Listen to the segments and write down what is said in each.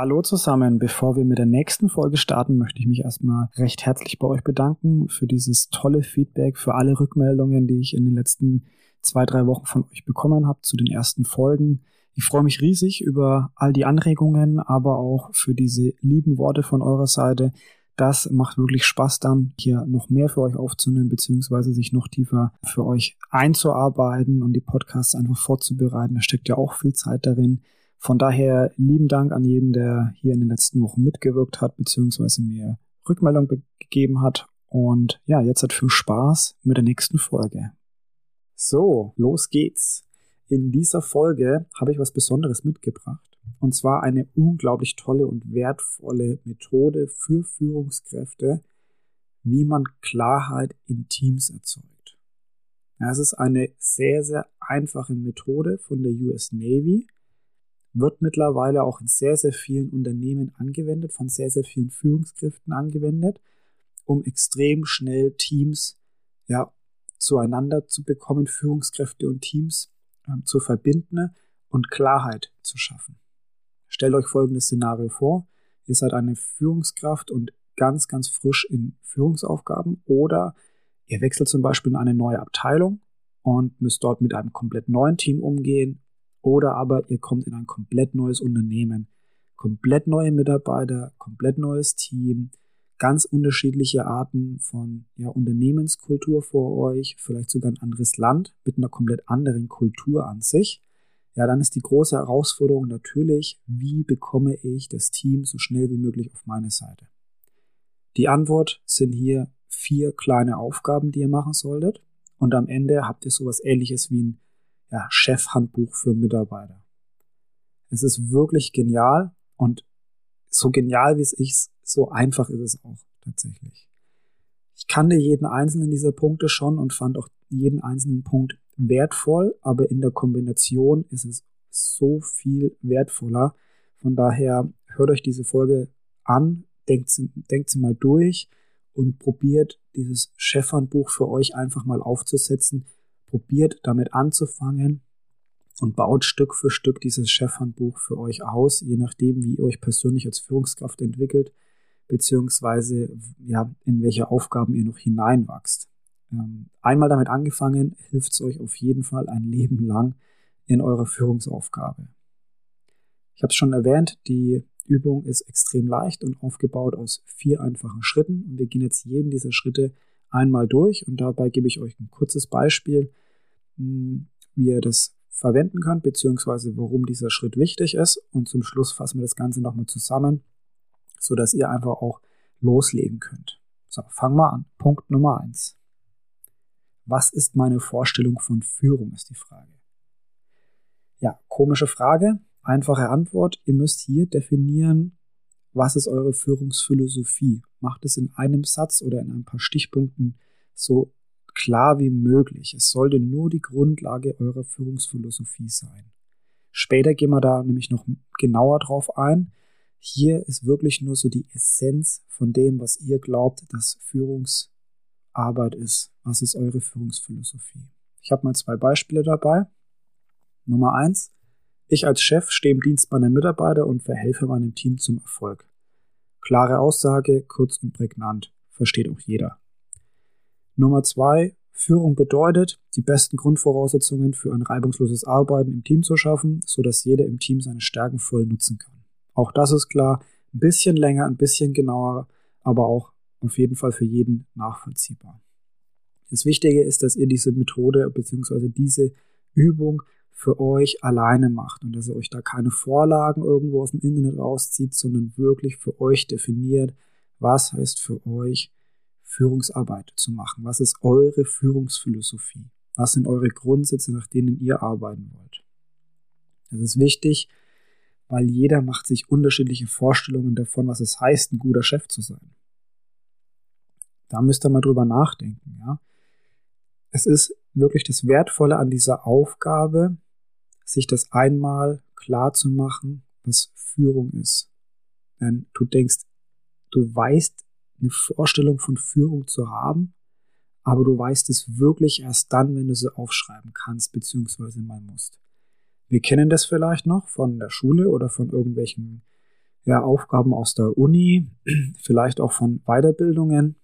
Hallo zusammen. Bevor wir mit der nächsten Folge starten, möchte ich mich erstmal recht herzlich bei euch bedanken für dieses tolle Feedback, für alle Rückmeldungen, die ich in den letzten zwei, drei Wochen von euch bekommen habe zu den ersten Folgen. Ich freue mich riesig über all die Anregungen, aber auch für diese lieben Worte von eurer Seite. Das macht wirklich Spaß dann, hier noch mehr für euch aufzunehmen, beziehungsweise sich noch tiefer für euch einzuarbeiten und die Podcasts einfach vorzubereiten. Da steckt ja auch viel Zeit darin. Von daher lieben Dank an jeden, der hier in den letzten Wochen mitgewirkt hat, beziehungsweise mir Rückmeldung gegeben hat. Und ja, jetzt hat viel Spaß mit der nächsten Folge. So, los geht's. In dieser Folge habe ich was Besonderes mitgebracht. Und zwar eine unglaublich tolle und wertvolle Methode für Führungskräfte, wie man Klarheit in Teams erzeugt. Ja, es ist eine sehr, sehr einfache Methode von der US Navy wird mittlerweile auch in sehr, sehr vielen Unternehmen angewendet, von sehr, sehr vielen Führungskräften angewendet, um extrem schnell Teams ja, zueinander zu bekommen, Führungskräfte und Teams äh, zu verbinden und Klarheit zu schaffen. Stellt euch folgendes Szenario vor. Ihr seid eine Führungskraft und ganz, ganz frisch in Führungsaufgaben oder ihr wechselt zum Beispiel in eine neue Abteilung und müsst dort mit einem komplett neuen Team umgehen oder aber ihr kommt in ein komplett neues Unternehmen, komplett neue Mitarbeiter, komplett neues Team, ganz unterschiedliche Arten von ja, Unternehmenskultur vor euch, vielleicht sogar ein anderes Land mit einer komplett anderen Kultur an sich. Ja, dann ist die große Herausforderung natürlich, wie bekomme ich das Team so schnell wie möglich auf meine Seite? Die Antwort sind hier vier kleine Aufgaben, die ihr machen solltet. Und am Ende habt ihr sowas ähnliches wie ein ja, Chefhandbuch für Mitarbeiter. Es ist wirklich genial und so genial wie es ist, so einfach ist es auch tatsächlich. Ich kannte jeden einzelnen dieser Punkte schon und fand auch jeden einzelnen Punkt wertvoll, aber in der Kombination ist es so viel wertvoller. Von daher hört euch diese Folge an, denkt sie, denkt sie mal durch und probiert dieses Chefhandbuch für euch einfach mal aufzusetzen probiert damit anzufangen und baut Stück für Stück dieses Chefhandbuch für euch aus, je nachdem, wie ihr euch persönlich als Führungskraft entwickelt, beziehungsweise ja, in welche Aufgaben ihr noch hineinwachst. Ähm, einmal damit angefangen, hilft es euch auf jeden Fall ein Leben lang in eurer Führungsaufgabe. Ich habe es schon erwähnt, die Übung ist extrem leicht und aufgebaut aus vier einfachen Schritten. Und wir gehen jetzt jeden dieser Schritte einmal durch und dabei gebe ich euch ein kurzes Beispiel, hm, wie ihr das verwenden könnt, beziehungsweise warum dieser Schritt wichtig ist. Und zum Schluss fassen wir das Ganze nochmal zusammen, sodass ihr einfach auch loslegen könnt. So, fangen wir an. Punkt Nummer eins. Was ist meine Vorstellung von Führung, ist die Frage. Ja, komische Frage, einfache Antwort. Ihr müsst hier definieren, was ist eure Führungsphilosophie? Macht es in einem Satz oder in ein paar Stichpunkten so klar wie möglich. Es sollte nur die Grundlage eurer Führungsphilosophie sein. Später gehen wir da nämlich noch genauer drauf ein. Hier ist wirklich nur so die Essenz von dem, was ihr glaubt, dass Führungsarbeit ist. Was ist eure Führungsphilosophie? Ich habe mal zwei Beispiele dabei. Nummer eins. Ich als Chef stehe im Dienst meiner Mitarbeiter und verhelfe meinem Team zum Erfolg. Klare Aussage, kurz und prägnant, versteht auch jeder. Nummer zwei, Führung bedeutet, die besten Grundvoraussetzungen für ein reibungsloses Arbeiten im Team zu schaffen, sodass jeder im Team seine Stärken voll nutzen kann. Auch das ist klar, ein bisschen länger, ein bisschen genauer, aber auch auf jeden Fall für jeden nachvollziehbar. Das Wichtige ist, dass ihr diese Methode bzw. diese Übung für euch alleine macht und dass ihr euch da keine Vorlagen irgendwo aus dem Internet rauszieht, sondern wirklich für euch definiert, was heißt für euch Führungsarbeit zu machen, was ist eure Führungsphilosophie, was sind eure Grundsätze, nach denen ihr arbeiten wollt. Das ist wichtig, weil jeder macht sich unterschiedliche Vorstellungen davon, was es heißt, ein guter Chef zu sein. Da müsst ihr mal drüber nachdenken, ja. Es ist wirklich das Wertvolle an dieser Aufgabe, sich das einmal klar zu machen, was Führung ist. Denn du denkst, du weißt eine Vorstellung von Führung zu haben, aber du weißt es wirklich erst dann, wenn du sie aufschreiben kannst bzw. mal musst. Wir kennen das vielleicht noch von der Schule oder von irgendwelchen ja, Aufgaben aus der Uni, vielleicht auch von Weiterbildungen.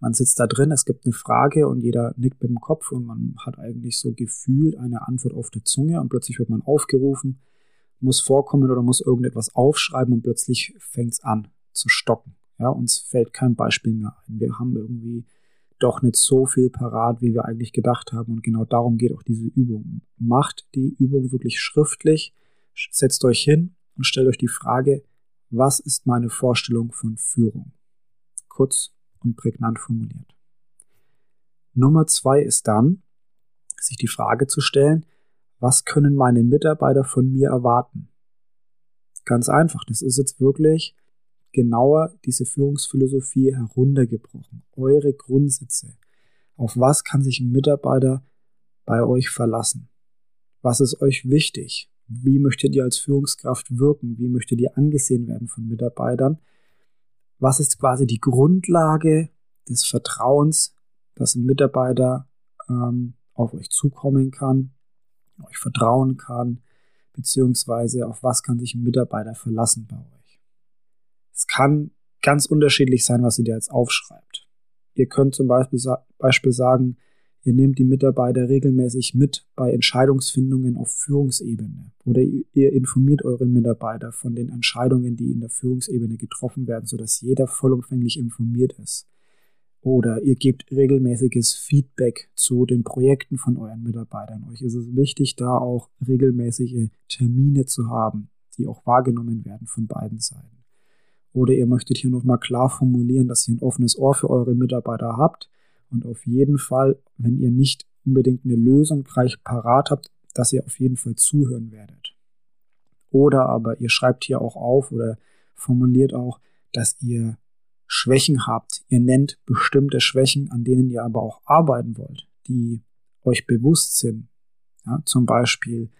Man sitzt da drin, es gibt eine Frage und jeder nickt mit dem Kopf und man hat eigentlich so gefühlt eine Antwort auf der Zunge und plötzlich wird man aufgerufen, muss vorkommen oder muss irgendetwas aufschreiben und plötzlich fängt es an zu stocken. Ja, uns fällt kein Beispiel mehr ein. Wir haben irgendwie doch nicht so viel parat, wie wir eigentlich gedacht haben. Und genau darum geht auch diese Übung. Macht die Übung wirklich schriftlich, setzt euch hin und stellt euch die Frage, was ist meine Vorstellung von Führung? Kurz und prägnant formuliert. Nummer zwei ist dann, sich die Frage zu stellen, was können meine Mitarbeiter von mir erwarten? Ganz einfach, das ist jetzt wirklich genauer diese Führungsphilosophie heruntergebrochen. Eure Grundsätze. Auf was kann sich ein Mitarbeiter bei euch verlassen? Was ist euch wichtig? Wie möchtet ihr als Führungskraft wirken? Wie möchtet ihr angesehen werden von Mitarbeitern? Was ist quasi die Grundlage des Vertrauens, dass ein Mitarbeiter ähm, auf euch zukommen kann, euch vertrauen kann, beziehungsweise auf was kann sich ein Mitarbeiter verlassen bei euch? Es kann ganz unterschiedlich sein, was ihr da jetzt aufschreibt. Ihr könnt zum Beispiel, Beispiel sagen, ihr nehmt die Mitarbeiter regelmäßig mit bei Entscheidungsfindungen auf Führungsebene oder ihr informiert eure Mitarbeiter von den Entscheidungen, die in der Führungsebene getroffen werden, sodass jeder vollumfänglich informiert ist. Oder ihr gebt regelmäßiges Feedback zu den Projekten von euren Mitarbeitern. Euch ist es wichtig, da auch regelmäßige Termine zu haben, die auch wahrgenommen werden von beiden Seiten. Oder ihr möchtet hier nochmal klar formulieren, dass ihr ein offenes Ohr für eure Mitarbeiter habt und auf jeden Fall, wenn ihr nicht unbedingt eine Lösung gleich parat habt, dass ihr auf jeden Fall zuhören werdet. Oder aber ihr schreibt hier auch auf oder formuliert auch, dass ihr Schwächen habt. Ihr nennt bestimmte Schwächen, an denen ihr aber auch arbeiten wollt, die euch bewusst sind. Ja, zum Beispiel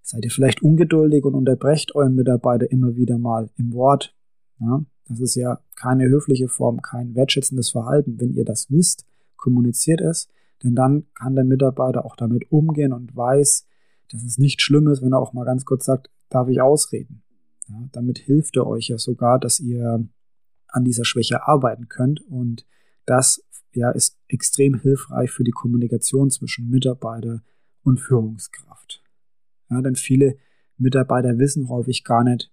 seid ihr vielleicht ungeduldig und unterbrecht euren Mitarbeiter immer wieder mal im Wort, ja, das ist ja keine höfliche Form, kein wertschätzendes Verhalten. Wenn ihr das wisst, kommuniziert es, denn dann kann der Mitarbeiter auch damit umgehen und weiß, dass es nicht schlimm ist, wenn er auch mal ganz kurz sagt, darf ich ausreden. Ja, damit hilft er euch ja sogar, dass ihr an dieser Schwäche arbeiten könnt und das ja, ist extrem hilfreich für die Kommunikation zwischen Mitarbeiter und Führungskraft. Ja, denn viele Mitarbeiter wissen häufig gar nicht,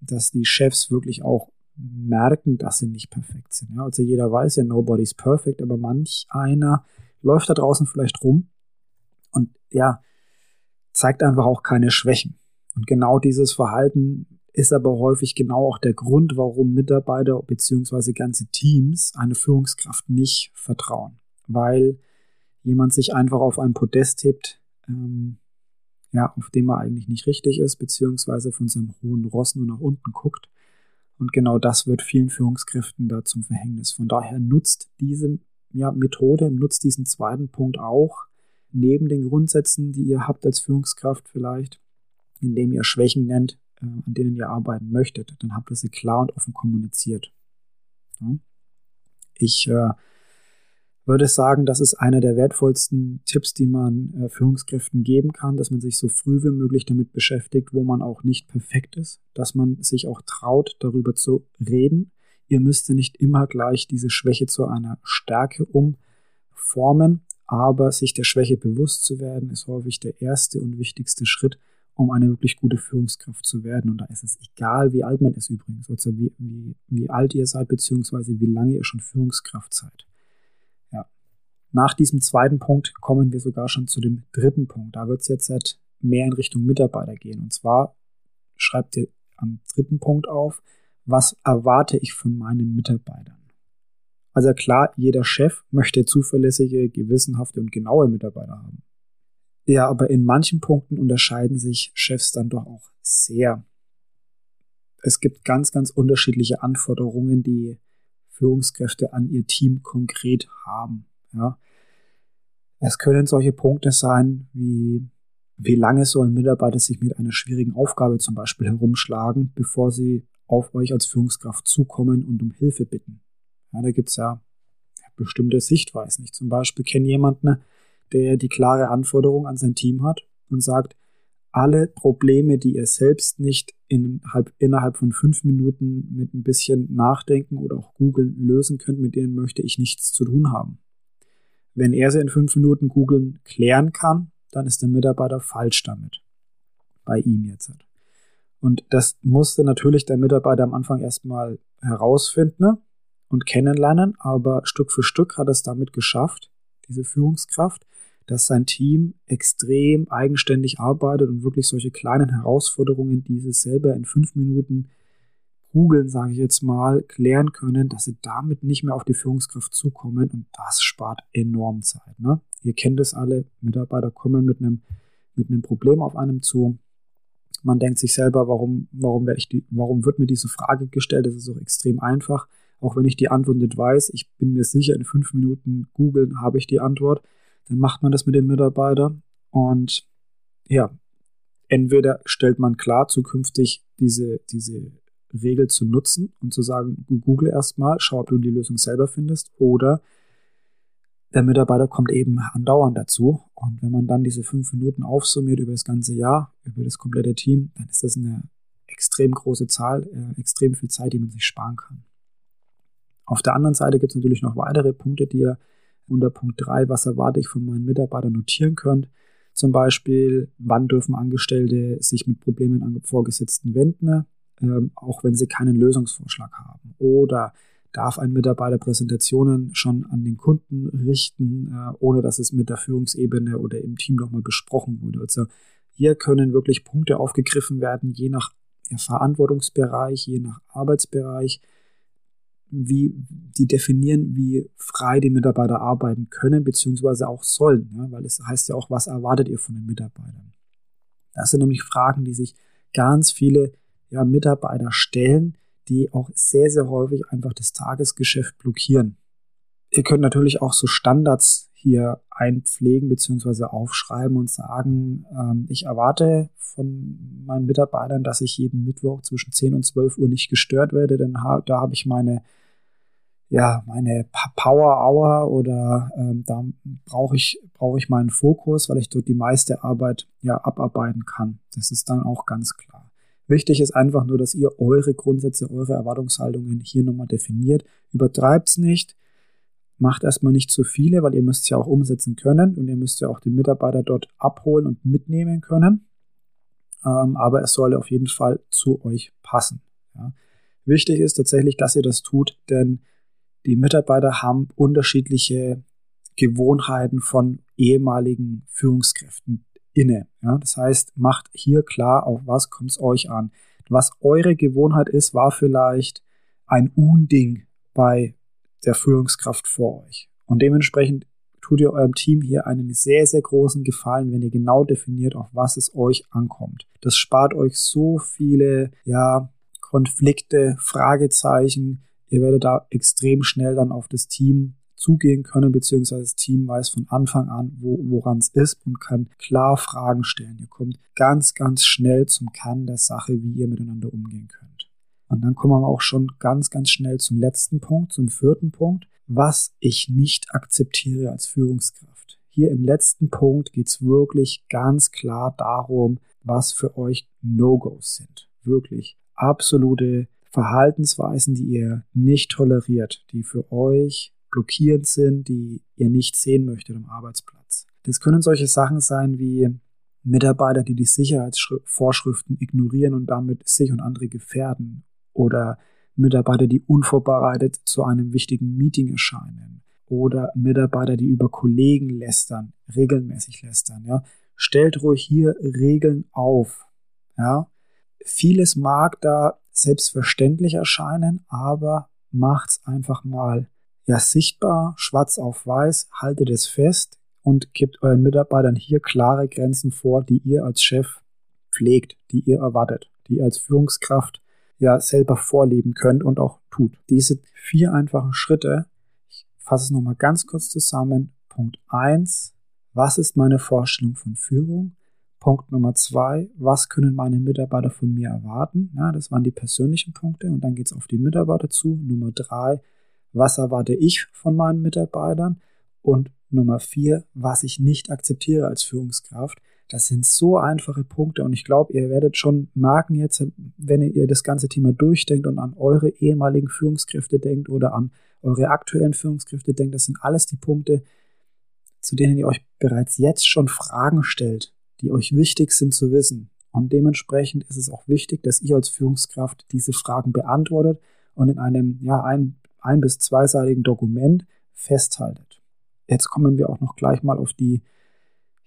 dass die Chefs wirklich auch merken, dass sie nicht perfekt sind. Ja, also jeder weiß ja, nobody's perfect, aber manch einer läuft da draußen vielleicht rum und ja, zeigt einfach auch keine Schwächen. Und genau dieses Verhalten ist aber häufig genau auch der Grund, warum Mitarbeiter bzw. ganze Teams eine Führungskraft nicht vertrauen. Weil jemand sich einfach auf ein Podest hebt, ähm, ja, auf dem er eigentlich nicht richtig ist, beziehungsweise von seinem hohen Ross nur nach unten guckt. Und genau das wird vielen Führungskräften da zum Verhängnis. Von daher nutzt diese ja, Methode, nutzt diesen zweiten Punkt auch, neben den Grundsätzen, die ihr habt als Führungskraft vielleicht, indem ihr Schwächen nennt, äh, an denen ihr arbeiten möchtet. Dann habt ihr sie klar und offen kommuniziert. Ja. Ich äh, würde sagen, das ist einer der wertvollsten Tipps, die man äh, Führungskräften geben kann, dass man sich so früh wie möglich damit beschäftigt, wo man auch nicht perfekt ist, dass man sich auch traut, darüber zu reden. Ihr müsst nicht immer gleich diese Schwäche zu einer Stärke umformen, aber sich der Schwäche bewusst zu werden, ist häufig der erste und wichtigste Schritt, um eine wirklich gute Führungskraft zu werden. Und da ist es egal, wie alt man ist übrigens, also wie, wie, wie alt ihr seid, beziehungsweise wie lange ihr schon Führungskraft seid. Nach diesem zweiten Punkt kommen wir sogar schon zu dem dritten Punkt. Da wird es jetzt halt mehr in Richtung Mitarbeiter gehen. Und zwar schreibt ihr am dritten Punkt auf, was erwarte ich von meinen Mitarbeitern? Also klar, jeder Chef möchte zuverlässige, gewissenhafte und genaue Mitarbeiter haben. Ja, aber in manchen Punkten unterscheiden sich Chefs dann doch auch sehr. Es gibt ganz, ganz unterschiedliche Anforderungen, die Führungskräfte an ihr Team konkret haben. Ja. Es können solche Punkte sein, wie wie lange sollen Mitarbeiter sich mit einer schwierigen Aufgabe zum Beispiel herumschlagen, bevor sie auf euch als Führungskraft zukommen und um Hilfe bitten. Ja, da gibt's ja bestimmte Sichtweisen. Ich zum Beispiel kenne jemanden, der die klare Anforderung an sein Team hat und sagt, alle Probleme, die ihr selbst nicht innerhalb, innerhalb von fünf Minuten mit ein bisschen Nachdenken oder auch googeln lösen könnt, mit denen möchte ich nichts zu tun haben. Wenn er sie in fünf Minuten googeln klären kann, dann ist der Mitarbeiter falsch damit. Bei ihm jetzt. Und das musste natürlich der Mitarbeiter am Anfang erstmal herausfinden ne, und kennenlernen, aber Stück für Stück hat er es damit geschafft, diese Führungskraft, dass sein Team extrem eigenständig arbeitet und wirklich solche kleinen Herausforderungen, die sie selber in fünf Minuten googeln, sage ich jetzt mal, klären können, dass sie damit nicht mehr auf die Führungskraft zukommen und das spart enorm Zeit. Ne? Ihr kennt es alle, Mitarbeiter kommen mit einem, mit einem Problem auf einem zu. Man denkt sich selber, warum, warum, werde ich die, warum wird mir diese Frage gestellt? Das ist auch extrem einfach. Auch wenn ich die Antwort nicht weiß, ich bin mir sicher, in fünf Minuten googeln habe ich die Antwort dann macht man das mit dem Mitarbeiter und ja, entweder stellt man klar, zukünftig diese, diese Regel zu nutzen und zu sagen, google erstmal, schau, ob du die Lösung selber findest, oder der Mitarbeiter kommt eben andauernd dazu. Und wenn man dann diese fünf Minuten aufsummiert über das ganze Jahr, über das komplette Team, dann ist das eine extrem große Zahl, äh, extrem viel Zeit, die man sich sparen kann. Auf der anderen Seite gibt es natürlich noch weitere Punkte, die ihr unter Punkt 3, was erwarte ich von meinen Mitarbeitern, notieren könnt. Zum Beispiel, wann dürfen Angestellte sich mit Problemen an Vorgesetzten wenden, ähm, auch wenn sie keinen Lösungsvorschlag haben. Oder darf ein Mitarbeiter Präsentationen schon an den Kunden richten, äh, ohne dass es mit der Führungsebene oder im Team nochmal besprochen wurde. Also hier können wirklich Punkte aufgegriffen werden, je nach Verantwortungsbereich, je nach Arbeitsbereich wie die definieren, wie frei die Mitarbeiter arbeiten können, beziehungsweise auch sollen, ja, weil es heißt ja auch, was erwartet ihr von den Mitarbeitern? Das sind nämlich Fragen, die sich ganz viele ja, Mitarbeiter stellen, die auch sehr, sehr häufig einfach das Tagesgeschäft blockieren. Ihr könnt natürlich auch so Standards hier einpflegen beziehungsweise aufschreiben und sagen, ähm, ich erwarte von meinen Mitarbeitern, dass ich jeden Mittwoch zwischen 10 und 12 Uhr nicht gestört werde, denn da habe ich meine ja, meine Power Hour oder ähm, da brauche ich, brauche ich meinen Fokus, weil ich dort die meiste Arbeit ja abarbeiten kann. Das ist dann auch ganz klar. Wichtig ist einfach nur, dass ihr eure Grundsätze, eure Erwartungshaltungen hier nochmal definiert. Übertreibt es nicht. Macht erstmal nicht zu viele, weil ihr müsst ja auch umsetzen können und ihr müsst ja auch die Mitarbeiter dort abholen und mitnehmen können. Ähm, aber es soll auf jeden Fall zu euch passen. Ja. Wichtig ist tatsächlich, dass ihr das tut, denn die Mitarbeiter haben unterschiedliche Gewohnheiten von ehemaligen Führungskräften inne. Ja, das heißt, macht hier klar, auf was kommt es euch an. Was eure Gewohnheit ist, war vielleicht ein Unding bei der Führungskraft vor euch. Und dementsprechend tut ihr eurem Team hier einen sehr, sehr großen Gefallen, wenn ihr genau definiert, auf was es euch ankommt. Das spart euch so viele, ja, Konflikte, Fragezeichen, Ihr werdet da extrem schnell dann auf das Team zugehen können, beziehungsweise das Team weiß von Anfang an, wo, woran es ist und kann klar Fragen stellen. Ihr kommt ganz, ganz schnell zum Kern der Sache, wie ihr miteinander umgehen könnt. Und dann kommen wir auch schon ganz, ganz schnell zum letzten Punkt, zum vierten Punkt, was ich nicht akzeptiere als Führungskraft. Hier im letzten Punkt geht es wirklich ganz klar darum, was für euch No-Gos sind. Wirklich absolute Verhaltensweisen, die ihr nicht toleriert, die für euch blockierend sind, die ihr nicht sehen möchtet am Arbeitsplatz. Das können solche Sachen sein wie Mitarbeiter, die die Sicherheitsvorschriften ignorieren und damit sich und andere gefährden oder Mitarbeiter, die unvorbereitet zu einem wichtigen Meeting erscheinen oder Mitarbeiter, die über Kollegen lästern, regelmäßig lästern, ja. Stellt ruhig hier Regeln auf, ja. Vieles mag da selbstverständlich erscheinen, aber macht's einfach mal ja sichtbar, schwarz auf weiß, haltet es fest und gebt euren Mitarbeitern hier klare Grenzen vor, die ihr als Chef pflegt, die ihr erwartet, die ihr als Führungskraft ja selber vorleben könnt und auch tut. Diese vier einfachen Schritte, ich fasse es nochmal ganz kurz zusammen. Punkt eins: Was ist meine Vorstellung von Führung? Punkt Nummer zwei, was können meine Mitarbeiter von mir erwarten? Ja, das waren die persönlichen Punkte und dann geht es auf die Mitarbeiter zu. Nummer drei, was erwarte ich von meinen Mitarbeitern? Und Nummer vier, was ich nicht akzeptiere als Führungskraft. Das sind so einfache Punkte und ich glaube, ihr werdet schon merken jetzt, wenn ihr das ganze Thema durchdenkt und an eure ehemaligen Führungskräfte denkt oder an eure aktuellen Führungskräfte denkt, das sind alles die Punkte, zu denen ihr euch bereits jetzt schon Fragen stellt, die euch wichtig sind zu wissen. Und dementsprechend ist es auch wichtig, dass ihr als Führungskraft diese Fragen beantwortet und in einem ja, ein, ein bis zweiseitigen Dokument festhaltet. Jetzt kommen wir auch noch gleich mal auf die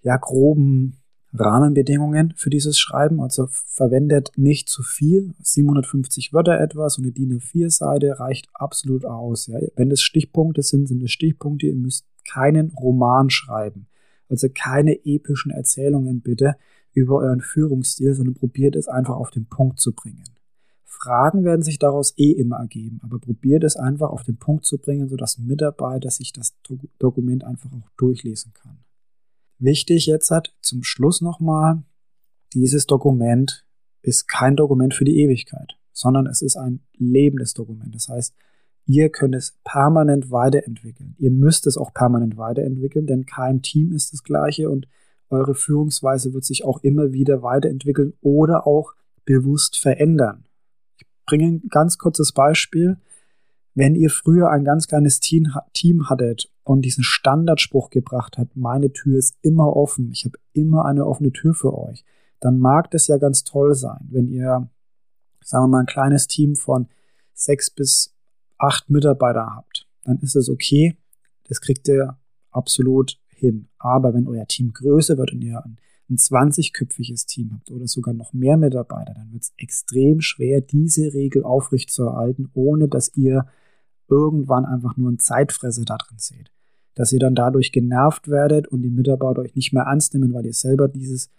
ja, groben Rahmenbedingungen für dieses Schreiben. Also verwendet nicht zu viel. 750 Wörter etwas und eine DIN A4-Seite reicht absolut aus. Ja. Wenn es Stichpunkte sind, sind es Stichpunkte. Ihr müsst keinen Roman schreiben. Also keine epischen Erzählungen bitte über euren Führungsstil, sondern probiert es einfach auf den Punkt zu bringen. Fragen werden sich daraus eh immer ergeben, aber probiert es einfach auf den Punkt zu bringen, sodass ein Mitarbeiter sich das Dokument einfach auch durchlesen kann. Wichtig jetzt hat zum Schluss nochmal, dieses Dokument ist kein Dokument für die Ewigkeit, sondern es ist ein lebendes Dokument. Das heißt, ihr könnt es permanent weiterentwickeln. Ihr müsst es auch permanent weiterentwickeln, denn kein Team ist das gleiche und eure Führungsweise wird sich auch immer wieder weiterentwickeln oder auch bewusst verändern. Bringe ein ganz kurzes Beispiel. Wenn ihr früher ein ganz kleines Team, Team hattet und diesen Standardspruch gebracht hat, meine Tür ist immer offen, ich habe immer eine offene Tür für euch, dann mag das ja ganz toll sein, wenn ihr, sagen wir mal, ein kleines Team von sechs bis acht Mitarbeiter habt. Dann ist es okay, das kriegt ihr absolut hin. Aber wenn euer Team größer wird und ihr ein, ein 20-köpfiges Team habt oder sogar noch mehr Mitarbeiter, dann wird es extrem schwer, diese Regel aufrechtzuerhalten, ohne dass ihr irgendwann einfach nur ein Zeitfresser da drin seht. Dass ihr dann dadurch genervt werdet und die Mitarbeiter euch nicht mehr ernst nehmen, weil ihr selber dieses,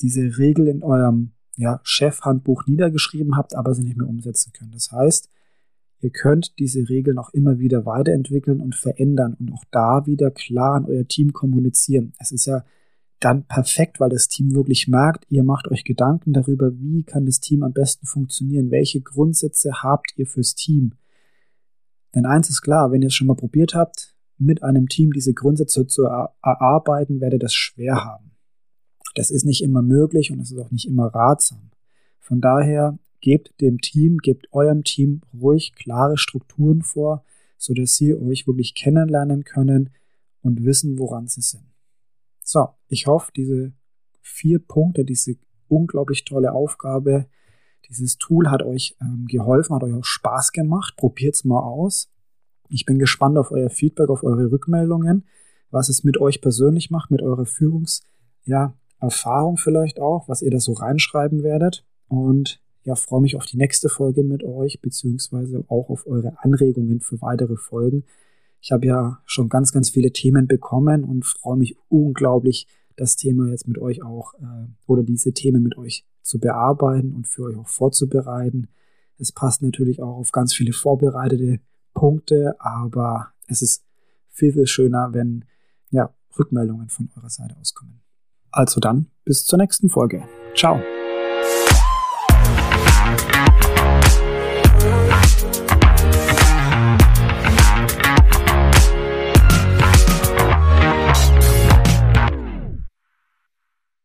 diese Regel in eurem ja, Chefhandbuch niedergeschrieben habt, aber sie nicht mehr umsetzen könnt. Das heißt, ihr könnt diese Regeln auch immer wieder weiterentwickeln und verändern und auch da wieder klar an euer Team kommunizieren. Es ist ja dann perfekt, weil das Team wirklich merkt, ihr macht euch Gedanken darüber, wie kann das Team am besten funktionieren, welche Grundsätze habt ihr fürs Team. Denn eins ist klar, wenn ihr es schon mal probiert habt, mit einem Team diese Grundsätze zu erarbeiten, werdet ihr das schwer haben. Das ist nicht immer möglich und es ist auch nicht immer ratsam. Von daher gebt dem Team, gebt eurem Team ruhig klare Strukturen vor, so dass sie euch wirklich kennenlernen können und wissen, woran sie sind. So, ich hoffe, diese vier Punkte, diese unglaublich tolle Aufgabe dieses Tool hat euch ähm, geholfen, hat euch auch Spaß gemacht. Probiert's mal aus. Ich bin gespannt auf euer Feedback, auf eure Rückmeldungen, was es mit euch persönlich macht, mit eurer Führungs, ja, vielleicht auch, was ihr da so reinschreiben werdet. Und ja, freue mich auf die nächste Folge mit euch, beziehungsweise auch auf eure Anregungen für weitere Folgen. Ich habe ja schon ganz, ganz viele Themen bekommen und freue mich unglaublich, das Thema jetzt mit euch auch äh, oder diese Themen mit euch zu bearbeiten und für euch auch vorzubereiten. Es passt natürlich auch auf ganz viele vorbereitete Punkte, aber es ist viel, viel schöner, wenn ja, Rückmeldungen von eurer Seite auskommen. Also dann, bis zur nächsten Folge. Ciao.